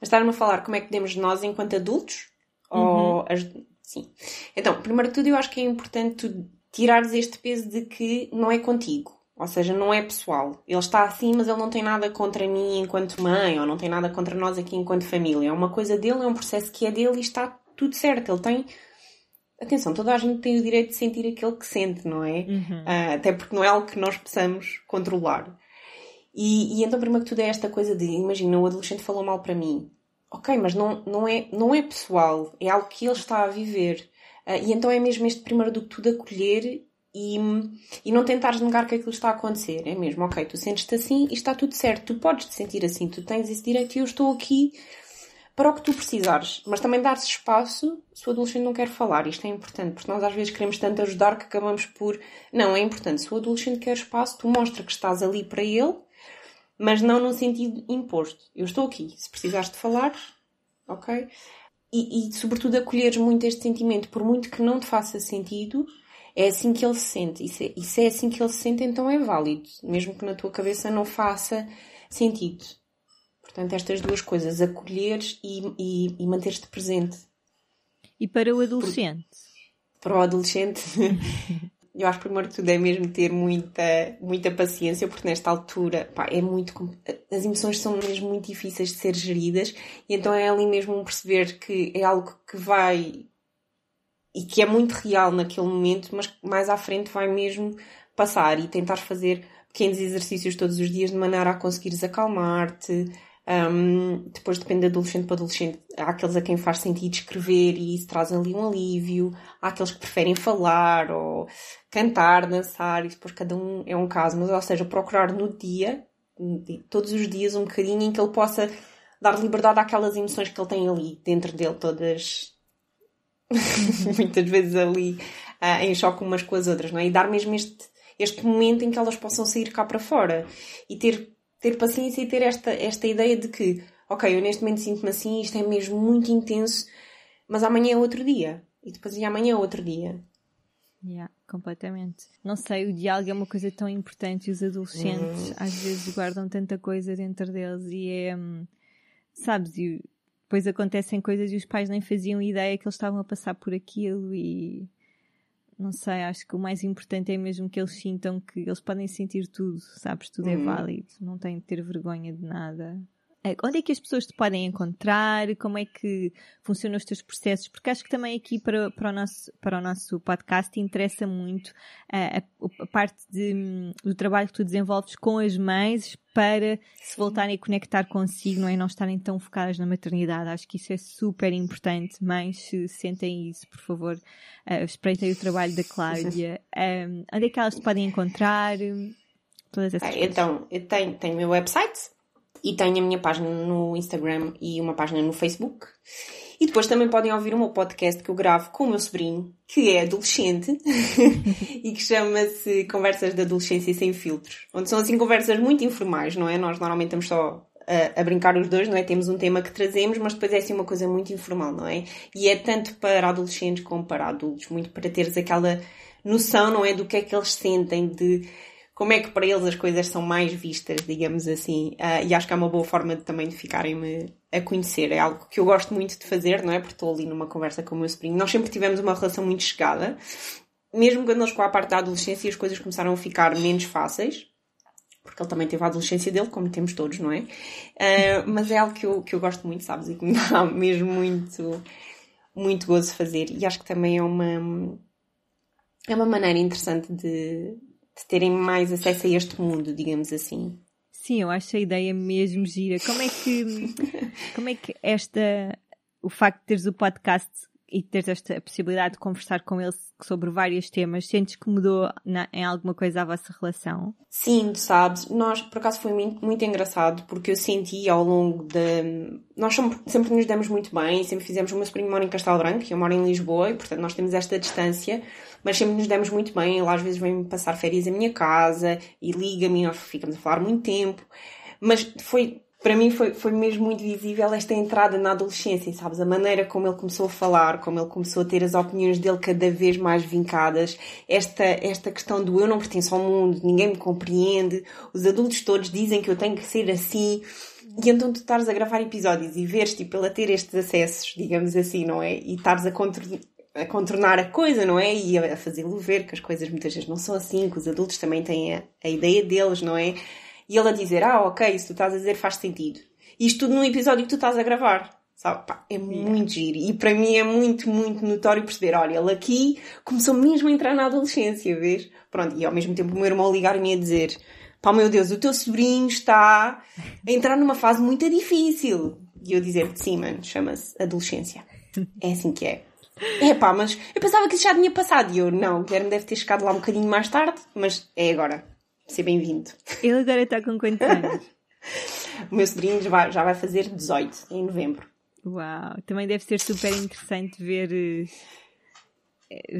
mas estar-me a falar como é que podemos nós enquanto adultos uhum. ou as Sim. Então, primeiro de tudo, eu acho que é importante tirares este peso de que não é contigo. Ou seja, não é pessoal. Ele está assim, mas ele não tem nada contra mim enquanto mãe, ou não tem nada contra nós aqui enquanto família. É uma coisa dele, é um processo que é dele e está tudo certo. Ele tem. Atenção, toda a gente tem o direito de sentir aquilo que sente, não é? Uhum. Uh, até porque não é algo que nós possamos controlar. E, e então, primeiro que tudo, é esta coisa de: imagina, o adolescente falou mal para mim ok, mas não, não, é, não é pessoal, é algo que ele está a viver. Uh, e então é mesmo este primeiro do que tudo acolher e, e não tentares negar que aquilo está a acontecer. É mesmo, ok, tu sentes-te assim e está tudo certo. Tu podes te sentir assim, tu tens esse direito e eu estou aqui para o que tu precisares. Mas também dar-se espaço se o adolescente não quer falar. Isto é importante, porque nós às vezes queremos tanto ajudar que acabamos por. Não, é importante. Se o adolescente quer espaço, tu mostra que estás ali para ele mas não no sentido imposto. Eu estou aqui, se precisares de falar, ok? E, e, sobretudo acolheres muito este sentimento, por muito que não te faça sentido, é assim que ele se sente. E se, e se é assim que ele se sente, então é válido, mesmo que na tua cabeça não faça sentido. Portanto, estas duas coisas, acolheres e, e, e manter-te presente. E para o adolescente? Para o adolescente, eu acho que primeiro que tudo é mesmo ter muita, muita paciência, porque nesta altura pá, é muito. As emoções são mesmo muito difíceis de ser geridas, e então é ali mesmo perceber que é algo que vai. e que é muito real naquele momento, mas mais à frente vai mesmo passar e tentar fazer pequenos exercícios todos os dias de maneira a conseguires acalmar-te. Um, depois depende de adolescente para adolescente. Há aqueles a quem faz sentido escrever e isso traz ali um alívio. Há aqueles que preferem falar ou cantar, dançar, e depois cada um é um caso. Mas, ou seja, procurar no dia, todos os dias, um bocadinho em que ele possa dar liberdade àquelas emoções que ele tem ali dentro dele, todas muitas vezes ali uh, em choque umas com as outras, não é? E dar mesmo este, este momento em que elas possam sair cá para fora e ter ter paciência e ter esta, esta ideia de que, ok, eu neste momento sinto-me assim, isto é mesmo muito intenso, mas amanhã é outro dia. E depois e amanhã é outro dia. Yeah, completamente. Não sei, o diálogo é uma coisa tão importante e os adolescentes uhum. às vezes guardam tanta coisa dentro deles e é. Hum, sabes, e depois acontecem coisas e os pais nem faziam ideia que eles estavam a passar por aquilo e não sei, acho que o mais importante é mesmo que eles sintam que eles podem sentir tudo, sabes? Tudo é uhum. é válido, não têm de ter vergonha de nada. É, onde é que as pessoas te podem encontrar? Como é que funcionam os teus processos? Porque acho que também aqui para, para, o, nosso, para o nosso podcast interessa muito a, a, a parte de, do trabalho que tu desenvolves com as mães para se voltarem a conectar consigo, não é? Não estarem tão focadas na maternidade. Acho que isso é super importante. Mães, se sentem isso, por favor, uh, espreitem o trabalho da Cláudia. Um, onde é que elas te podem encontrar? Todas essas é, Então, eu tenho, tenho o meu website, e tenho a minha página no Instagram e uma página no Facebook. E depois também podem ouvir o meu podcast que eu gravo com o meu sobrinho, que é adolescente, e que chama-se Conversas de Adolescência Sem Filtros. Onde são assim conversas muito informais, não é? Nós normalmente estamos só a, a, brincar os dois, não é? Temos um tema que trazemos, mas depois é assim uma coisa muito informal, não é? E é tanto para adolescentes como para adultos, muito para teres aquela noção, não é? Do que é que eles sentem, de como é que para eles as coisas são mais vistas, digamos assim. Uh, e acho que é uma boa forma de, também de ficarem-me a conhecer. É algo que eu gosto muito de fazer, não é? Porque estou ali numa conversa com o meu sobrinho. Nós sempre tivemos uma relação muito chegada. Mesmo quando ele chegou à parte da adolescência, as coisas começaram a ficar menos fáceis. Porque ele também teve a adolescência dele, como temos todos, não é? Uh, mas é algo que eu, que eu gosto muito, sabes? E que me dá mesmo muito, muito gozo fazer. E acho que também é uma, é uma maneira interessante de, de terem mais acesso a este mundo, digamos assim. Sim, eu acho a ideia mesmo gira. Como é que, como é que esta, o facto de teres o podcast e teres esta possibilidade de conversar com ele sobre vários temas, sentes que mudou na, em alguma coisa a vossa relação? Sim, sabes, nós, por acaso foi muito, muito engraçado, porque eu senti ao longo de... Nós sempre, sempre nos demos muito bem, sempre fizemos... O meu sobrinho em Castelo Branco eu moro em Lisboa, e portanto nós temos esta distância, mas sempre nos demos muito bem. Ele às vezes vem passar férias à minha casa e liga-me, nós ficamos a falar muito tempo. Mas foi, para mim foi, foi mesmo muito visível esta entrada na adolescência, sabes? A maneira como ele começou a falar, como ele começou a ter as opiniões dele cada vez mais vincadas, esta, esta questão do eu não pertenço ao mundo, ninguém me compreende, os adultos todos dizem que eu tenho que ser assim. E então tu estares a gravar episódios e veres, tipo, ele a ter estes acessos, digamos assim, não é? E estares a, a contornar a coisa, não é? E a fazê-lo ver que as coisas muitas vezes não são assim, que os adultos também têm a, a ideia deles, não é? E ele a dizer, ah, ok, isso tu estás a dizer faz sentido. Isto tudo num episódio que tu estás a gravar. Sabe? Pá, é muito giro. E para mim é muito, muito notório perceber, olha, ele aqui começou mesmo a entrar na adolescência, vês? Pronto, e ao mesmo tempo o meu irmão ligar-me a dizer, pá, meu Deus, o teu sobrinho está a entrar numa fase muito difícil. E eu dizer, sim, mano, chama-se adolescência. É assim que é. É pá, mas eu pensava que isso já tinha passado. E eu, não, o Guilherme deve ter chegado lá um bocadinho mais tarde, mas é agora. Seja bem-vindo. Ele agora está com quantos anos? o meu sobrinho já vai, já vai fazer 18 em novembro. Uau, também deve ser super interessante ver, eh,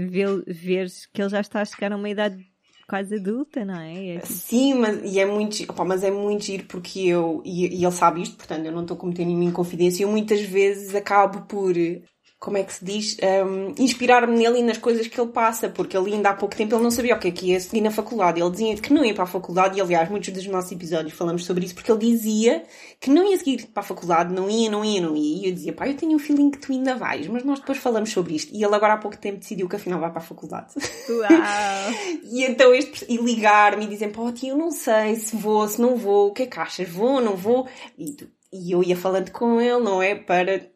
ver, ver que ele já está a chegar a uma idade quase adulta, não é? é tipo... Sim, mas, e é muito, opa, mas é muito giro porque eu, e, e, ele sabe isto, portanto eu não estou cometendo nenhuma inconfidência, eu muitas vezes acabo por como é que se diz, um, inspirar-me nele e nas coisas que ele passa, porque ele ainda há pouco tempo ele não sabia o que é que ia seguir na faculdade. Ele dizia que não ia para a faculdade, e aliás, muitos dos nossos episódios falamos sobre isso, porque ele dizia que não ia seguir para a faculdade, não ia, não ia, não ia. E eu dizia, pá, eu tenho um feeling que tu ainda vais, mas nós depois falamos sobre isto. E ele agora há pouco tempo decidiu que afinal vai para a faculdade. Uau! e então este, e ligar-me e dizer, pá, tia, eu não sei se vou, se não vou, o que é que achas? Vou, não vou? E, e eu ia falando com ele, não é? Para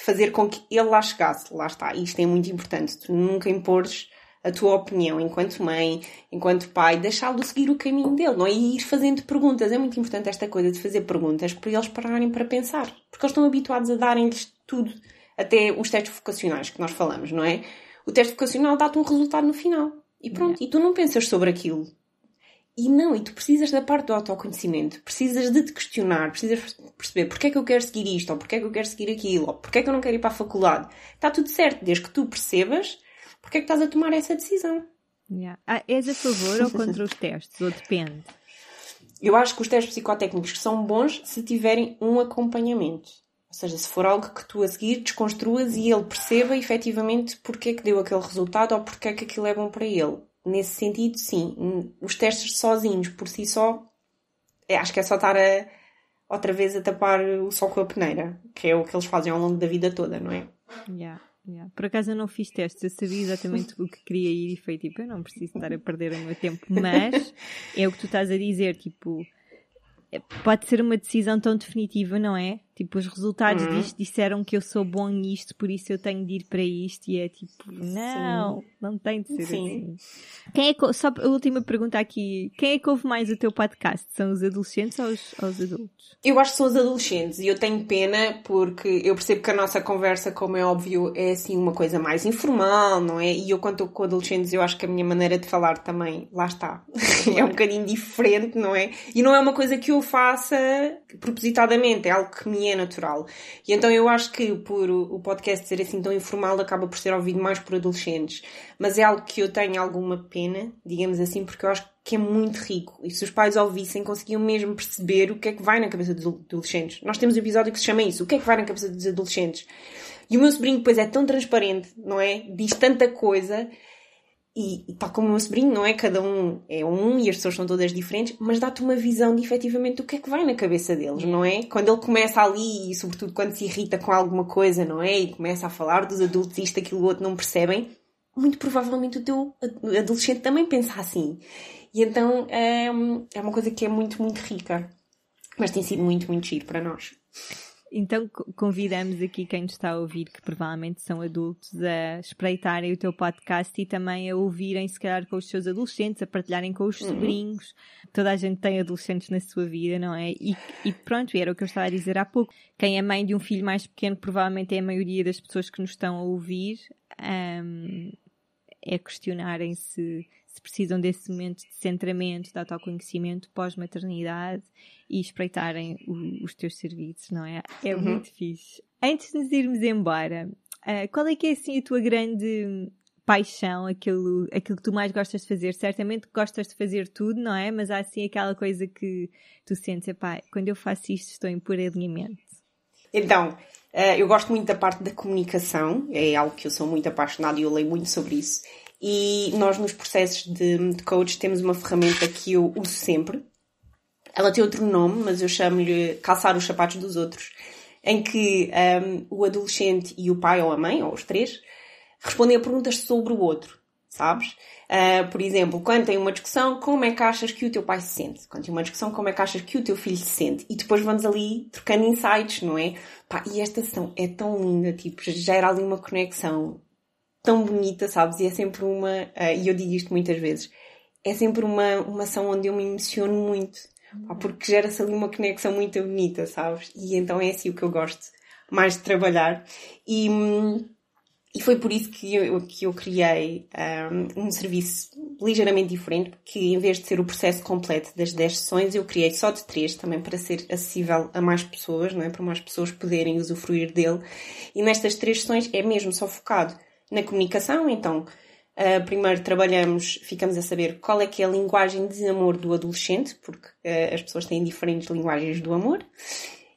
fazer com que ele lá chegasse. Lá está, isto é muito importante. Tu nunca impores a tua opinião enquanto mãe, enquanto pai, deixá-lo seguir o caminho dele, não é? E ir fazendo perguntas. É muito importante esta coisa de fazer perguntas para eles pararem para pensar. Porque eles estão habituados a darem-lhes tudo, até os testes vocacionais que nós falamos, não é? O teste vocacional dá-te um resultado no final. E pronto, yeah. e tu não pensas sobre aquilo. E não, e tu precisas da parte do autoconhecimento, precisas de te questionar, precisas perceber porque é que eu quero seguir isto, ou porque é que eu quero seguir aquilo, ou porque é que eu não quero ir para a faculdade. Está tudo certo, desde que tu percebas porque é que estás a tomar essa decisão. Yeah. Ah, és a favor ou contra os testes, ou depende? Eu acho que os testes psicotécnicos são bons se tiverem um acompanhamento. Ou seja, se for algo que tu a seguir desconstruas e ele perceba efetivamente porque é que deu aquele resultado ou porque é que aquilo é bom para ele nesse sentido, sim. Os testes sozinhos, por si só, é, acho que é só estar a, outra vez a tapar o sol com a peneira, que é o que eles fazem ao longo da vida toda, não é? Yeah, yeah. Por acaso eu não fiz testes, eu sabia exatamente o que queria ir e foi tipo, eu não preciso estar a perder o meu tempo, mas é o que tu estás a dizer, tipo, é, pode ser uma decisão tão definitiva, não é? Tipo, os resultados uhum. disto disseram que eu sou bom nisto, por isso eu tenho de ir para isto. E é tipo, não, Sim. não tem de ser Sim. assim. Quem é que, só a última pergunta aqui. Quem é que ouve mais o teu podcast? São os adolescentes ou os, ou os adultos? Eu acho que são os adolescentes e eu tenho pena porque eu percebo que a nossa conversa, como é óbvio, é assim uma coisa mais informal, não é? E eu quando estou com adolescentes eu acho que a minha maneira de falar também, lá está, é um bocadinho diferente, não é? E não é uma coisa que eu faça propositadamente, é algo que me é natural. E então eu acho que por o podcast ser assim tão informal acaba por ser ouvido mais por adolescentes. Mas é algo que eu tenho alguma pena, digamos assim, porque eu acho que é muito rico. E se os pais ouvissem, conseguiam mesmo perceber o que é que vai na cabeça dos adolescentes. Nós temos um episódio que se chama isso, o que é que vai na cabeça dos adolescentes. E o meu sobrinho depois é tão transparente, não é? Diz tanta coisa e, e tal como o meu sobrinho, não é? Cada um é um e as pessoas são todas diferentes, mas dá-te uma visão de efetivamente o que é que vai na cabeça deles, não é? Quando ele começa ali, e sobretudo quando se irrita com alguma coisa, não é? E começa a falar dos adultos, isto, aquilo, o outro, não percebem, muito provavelmente o teu adolescente também pensa assim. E então é, é uma coisa que é muito, muito rica. Mas tem sido muito, muito giro para nós. Então convidamos aqui quem nos está a ouvir, que provavelmente são adultos, a espreitarem o teu podcast e também a ouvirem, se calhar, com os seus adolescentes, a partilharem com os uhum. sobrinhos. Toda a gente tem adolescentes na sua vida, não é? E, e, pronto, era o que eu estava a dizer há pouco. Quem é mãe de um filho mais pequeno, provavelmente é a maioria das pessoas que nos estão a ouvir, um, é questionarem se se precisam desse momento de centramento, de autoconhecimento pós-maternidade e espreitarem o, os teus serviços, não é? É uhum. muito fixe. Antes de nos irmos embora, uh, qual é que é assim a tua grande paixão, aquilo, aquilo que tu mais gostas de fazer? Certamente gostas de fazer tudo, não é? Mas há assim aquela coisa que tu sentes, epá, quando eu faço isto estou em puro alinhamento. Então, uh, eu gosto muito da parte da comunicação, é algo que eu sou muito apaixonada e eu leio muito sobre isso. E nós nos processos de, de coach temos uma ferramenta que eu uso sempre. Ela tem outro nome, mas eu chamo-lhe calçar os sapatos dos outros, em que um, o adolescente e o pai ou a mãe, ou os três, respondem a perguntas sobre o outro, sabes? Uh, por exemplo, quando tem uma discussão, como é que achas que o teu pai se sente? Quando tem uma discussão, como é que achas que o teu filho se sente? E depois vamos ali trocando insights, não é? Pá, e esta sessão é tão linda, tipo, gera ali uma conexão tão bonita, sabes? E é sempre uma, uh, e eu digo isto muitas vezes, é sempre uma, uma ação onde eu me emociono muito, pá, porque gera-se ali uma conexão muito bonita, sabes? E então é assim o que eu gosto mais de trabalhar. E, e foi por isso que eu, que eu criei um, um serviço ligeiramente diferente, porque em vez de ser o processo completo das 10 sessões, eu criei só de 3, também para ser acessível a mais pessoas, não é? para mais pessoas poderem usufruir dele. E nestas 3 sessões é mesmo só focado na comunicação, então Uh, primeiro trabalhamos, ficamos a saber qual é que é a linguagem de amor do adolescente, porque uh, as pessoas têm diferentes linguagens do amor.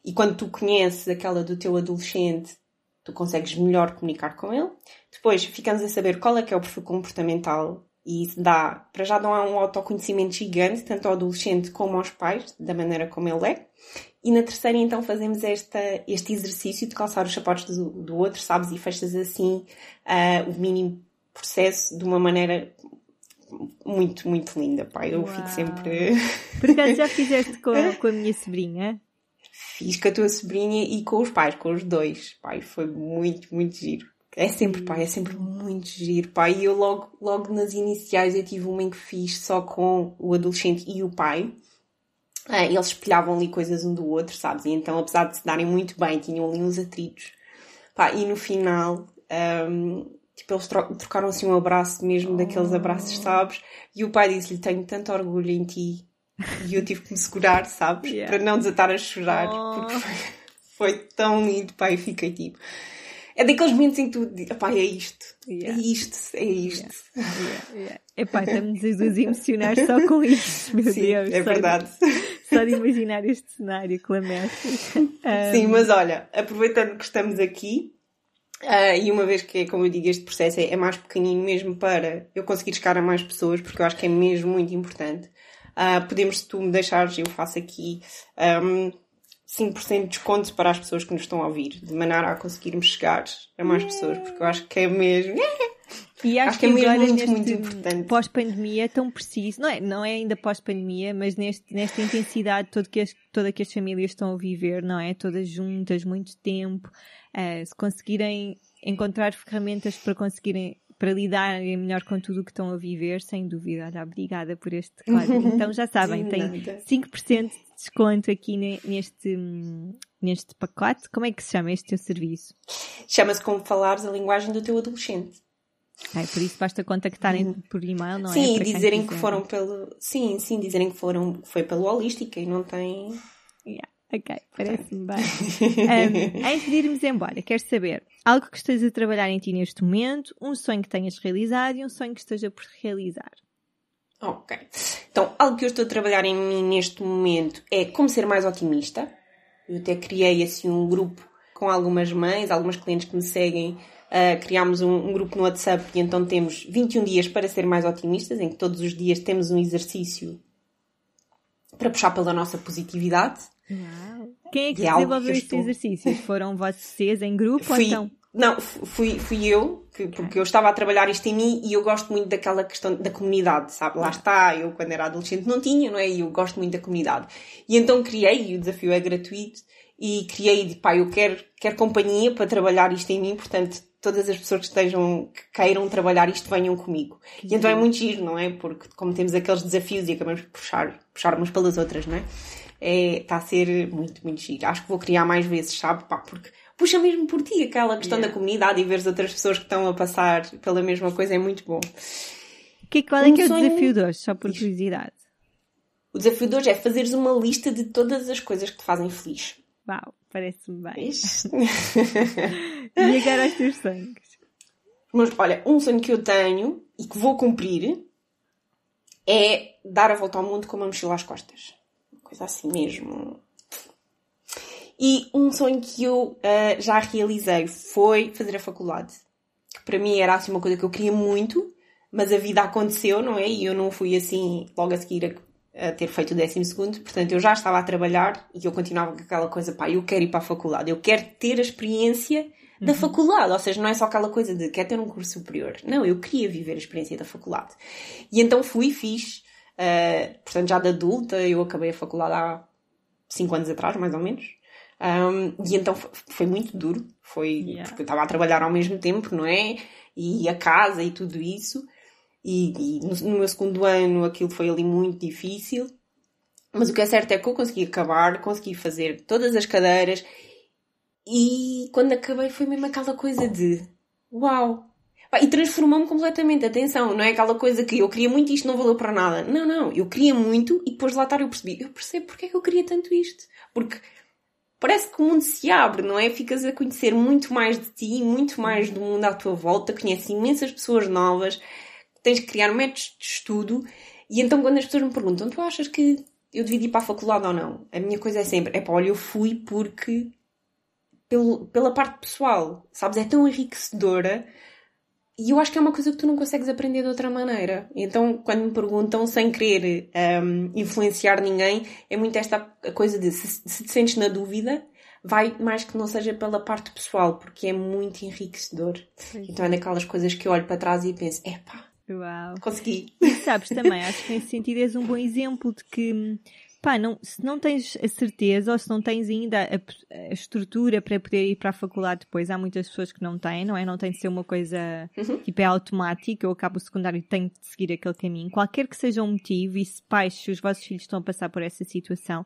E quando tu conheces aquela do teu adolescente, tu consegues melhor comunicar com ele. Depois ficamos a saber qual é que é o perfil comportamental e isso dá, para já há um autoconhecimento gigante, tanto ao adolescente como aos pais, da maneira como ele é. E na terceira, então, fazemos esta, este exercício de calçar os sapatos do, do outro, sabes? E fechas assim uh, o mínimo processo de uma maneira muito, muito linda, pai. Eu Uau. fico sempre. Por acaso já fizeste com, com a minha sobrinha? Fiz com a tua sobrinha e com os pais, com os dois. Pai, foi muito, muito giro. É sempre, pai, é sempre muito giro, pai. E eu logo, logo nas iniciais eu tive uma em que fiz só com o adolescente e o pai. Ah, eles espelhavam ali coisas um do outro, sabes? E então, apesar de se darem muito bem, tinham ali uns atritos. Pá, e no final, um, tipo, eles tro trocaram assim um abraço mesmo, oh. daqueles abraços, sabes? E o pai disse-lhe: Tenho tanto orgulho em ti. E eu tive que me segurar, sabes? Yeah. Para não desatar a chorar, oh. porque foi, foi tão lindo, pai. E fiquei tipo é daqueles momentos em que tu pá, é isto, é yeah. é isto, é isto. Yeah. Yeah. Yeah. Epá, estamos a emocionar só com isto, meu Sim, Deus. É verdade. Só de imaginar este cenário, Clamesses. Um... Sim, mas olha, aproveitando que estamos aqui, Uh, e uma vez que, como eu digo, este processo é, é, mais pequenino mesmo para eu conseguir chegar a mais pessoas, porque eu acho que é mesmo muito importante. Uh, podemos, se tu me deixares, eu faço aqui um, 5% de desconto para as pessoas que nos estão a ouvir, de maneira a conseguirmos chegar a mais pessoas, porque eu acho que é mesmo. E acho, acho que, é mesmo muito, muito importante. Pós-pandemia é tão preciso, não é, não é ainda pós-pandemia, mas neste, nesta intensidade todo que as, toda que as famílias estão a viver, não é? Todas juntas, muito tempo, uh, se conseguirem encontrar ferramentas para conseguirem para lidarem melhor com tudo o que estão a viver, sem dúvida. Olha, obrigada por este código. Então já sabem, tem 5% de desconto aqui neste, neste pacote. Como é que se chama este teu serviço? Chama-se Como Falares a Linguagem do Teu Adolescente. É, por isso basta contactarem uhum. por e-mail, não sim, é? Sim, dizerem que foram pelo. Sim, sim, dizerem que foram, foi pelo Holística e não tem. Yeah. Ok, parece-me bem. um, antes de irmos embora, quero saber algo que estejas a trabalhar em ti neste momento, um sonho que tenhas realizado e um sonho que esteja por realizar. Ok. Então, algo que eu estou a trabalhar em mim neste momento é como ser mais otimista. Eu até criei assim um grupo com algumas mães, algumas clientes que me seguem. Uh, criámos um, um, grupo no WhatsApp e então temos 21 dias para ser mais otimistas, em que todos os dias temos um exercício para puxar pela nossa positividade. Uau. Quem é que desenvolveu estes estou... exercícios? Foram vocês em grupo fui, ou então? Não, fui, fui eu, que, porque eu estava a trabalhar isto em mim e eu gosto muito daquela questão da comunidade, sabe? Lá está, eu quando era adolescente não tinha, não é? E eu gosto muito da comunidade. E então criei, e o desafio é gratuito, e criei de pá, eu quero, quero companhia para trabalhar isto em mim, portanto, todas as pessoas que estejam, que queiram trabalhar isto venham comigo. E então é muito giro, não é? Porque como temos aqueles desafios e acabamos por puxar, puxar umas pelas outras, não é? é, está a ser muito, muito giro. Acho que vou criar mais vezes, sabe? Pá, porque puxa mesmo por ti aquela questão yeah. da comunidade e ver as outras pessoas que estão a passar pela mesma coisa é muito bom. Que, qual é um que é o desafio de hoje, só por curiosidade? O desafio de hoje é fazeres uma lista de todas as coisas que te fazem feliz. Uau, parece-me bem. e agora os teus sonhos? Mas olha, um sonho que eu tenho e que vou cumprir é dar a volta ao mundo com uma mochila às costas coisa assim mesmo. E um sonho que eu uh, já realizei foi fazer a faculdade. Que para mim era assim uma coisa que eu queria muito, mas a vida aconteceu, não é? E eu não fui assim logo a seguir a, ter feito o décimo segundo. Portanto, eu já estava a trabalhar e eu continuava com aquela coisa, pá, eu quero ir para a faculdade, eu quero ter a experiência da uhum. faculdade, ou seja, não é só aquela coisa de quer ter um curso superior. Não, eu queria viver a experiência da faculdade. E então fui, fiz, Uh, portanto, já de adulta, eu acabei a faculdade há 5 anos atrás, mais ou menos. Um, e então foi muito duro. Foi yeah. porque eu estava a trabalhar ao mesmo tempo, não é? E a casa e tudo isso. E, e no, no, meu segundo ano aquilo foi ali muito difícil. Mas o que é certo é que eu consegui acabar, consegui fazer todas as cadeiras. E quando acabei foi mesmo aquela coisa de uau, e transformou-me completamente. Atenção, não é aquela coisa que eu queria muito isto não valeu para nada. Não, não. Eu queria muito e depois de lá estar eu percebi. Eu percebo porque é que eu queria tanto isto. Porque parece que o mundo se abre, não é? Ficas a conhecer muito mais de ti, muito mais do mundo à tua volta, conheces imensas pessoas novas, tens que criar métodos de estudo. E então quando as pessoas me perguntam, tu achas que eu devia ir para a faculdade ou não? A minha coisa é sempre, é pá, olha, eu fui porque pelo, pela parte pessoal, sabes? É tão enriquecedora e eu acho que é uma coisa que tu não consegues aprender de outra maneira. Então, quando me perguntam, sem querer um, influenciar ninguém, é muito esta coisa de se, se te sentes na dúvida, vai mais que não seja pela parte pessoal, porque é muito enriquecedor. Então é daquelas coisas que eu olho para trás e penso, epá, Uau. consegui. E sabes também, acho que nesse sentido és um bom exemplo de que pá, não, se não tens a certeza ou se não tens ainda a, a, estrutura para poder ir para a faculdade depois, há muitas pessoas que não têm, não é? Não tem de ser uma coisa uhum. tipo é automática, eu acabo o secundário e tenho de seguir aquele caminho. Qualquer que seja o motivo, e se pais, se os vossos filhos estão a passar por essa situação,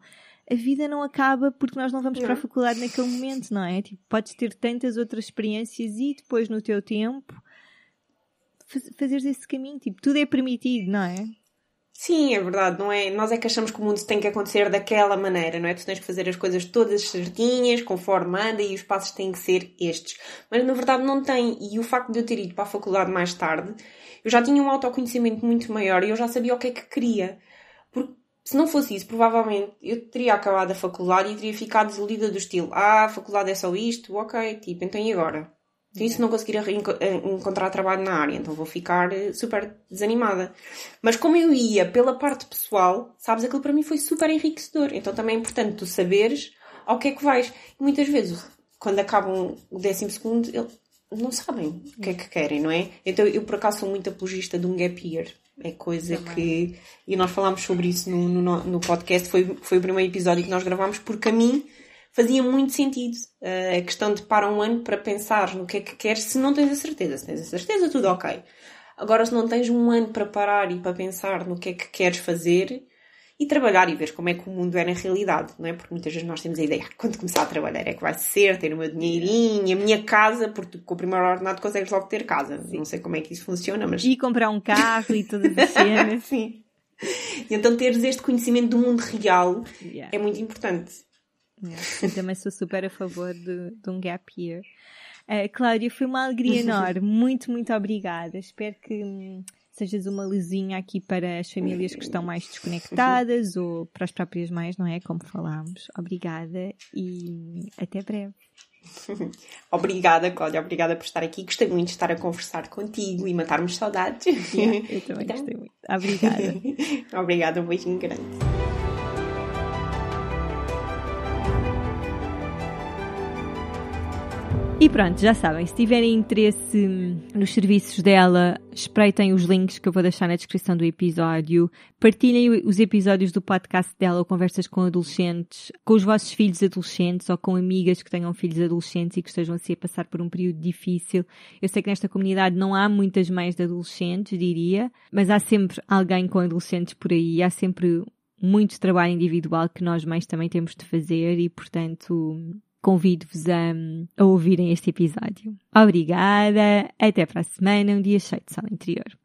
a vida não acaba porque nós não vamos não. para a faculdade naquele momento, não é? Tipo, podes ter tantas outras experiências e depois no teu tempo fazeres esse caminho, tipo, tudo é permitido, não é? Sim, é verdade, não é? Nós é que achamos que o mundo tem que acontecer daquela maneira, não é? Tu tens que fazer as coisas todas certinhas, conforme anda, e os passos têm que ser estes. Mas na verdade não tem, e o facto de eu ter ido para a faculdade mais tarde, eu já tinha um autoconhecimento muito maior e eu já sabia o que é que queria. Porque se não fosse isso, provavelmente eu teria acabado a faculdade e teria ficado desiludida do estilo, ah, a faculdade é só isto, ok, tipo, então e agora? Se não conseguir eh, encontrar trabalho na área, então vou ficar eh, super desanimada. Mas como eu ia pela parte pessoal, sabes, aquilo para mim foi super enriquecedor. Então também é importante tu saberes ao que é que vais. E muitas vezes, quando acabam o décimo segundo, eles não sabem o que é que querem, não é? Então eu por acaso sou muito apologista de um gap year. É coisa também. que. E nós falámos sobre isso no, no, no podcast, foi, foi o primeiro episódio que nós gravámos, porque a mim fazia muito sentido uh, a questão de parar um ano para pensar no que é que queres se não tens a certeza. Se tens a certeza, tudo ok. Agora, se não tens um ano para parar e para pensar no que é que queres fazer e trabalhar e ver como é que o mundo é na realidade, não é? Porque muitas vezes nós temos a ideia, quando começar a trabalhar é que vai ser, ter o meu dinheirinho, a minha casa, porque com o primeiro ordenado consegues logo ter casa. Sim. Não sei como é que isso funciona, mas... E comprar um carro e todas as cenas. Sim. E então teres este conhecimento do mundo real yeah. é muito importante. Yeah. também sou super a favor de, de um gap year. Uh, Cláudia, foi uma alegria enorme. Muito, muito obrigada. Espero que hum, sejas uma luzinha aqui para as famílias que estão mais desconectadas ou para as próprias mães, não é? Como falámos. Obrigada e até breve. obrigada, Cláudia. Obrigada por estar aqui. Gostei muito de estar a conversar contigo e matarmos saudades. Yeah, eu também então... gostei muito. Obrigada. obrigada, um beijinho grande. E pronto, já sabem, se tiverem interesse nos serviços dela, espreitem os links que eu vou deixar na descrição do episódio. Partilhem os episódios do podcast dela ou conversas com adolescentes, com os vossos filhos adolescentes ou com amigas que tenham filhos adolescentes e que estejam assim a passar por um período difícil. Eu sei que nesta comunidade não há muitas mães de adolescentes, diria, mas há sempre alguém com adolescentes por aí, há sempre muito trabalho individual que nós mães também temos de fazer e, portanto, convido-vos a, a ouvirem este episódio. Obrigada, até para a semana, um dia cheio de sol interior.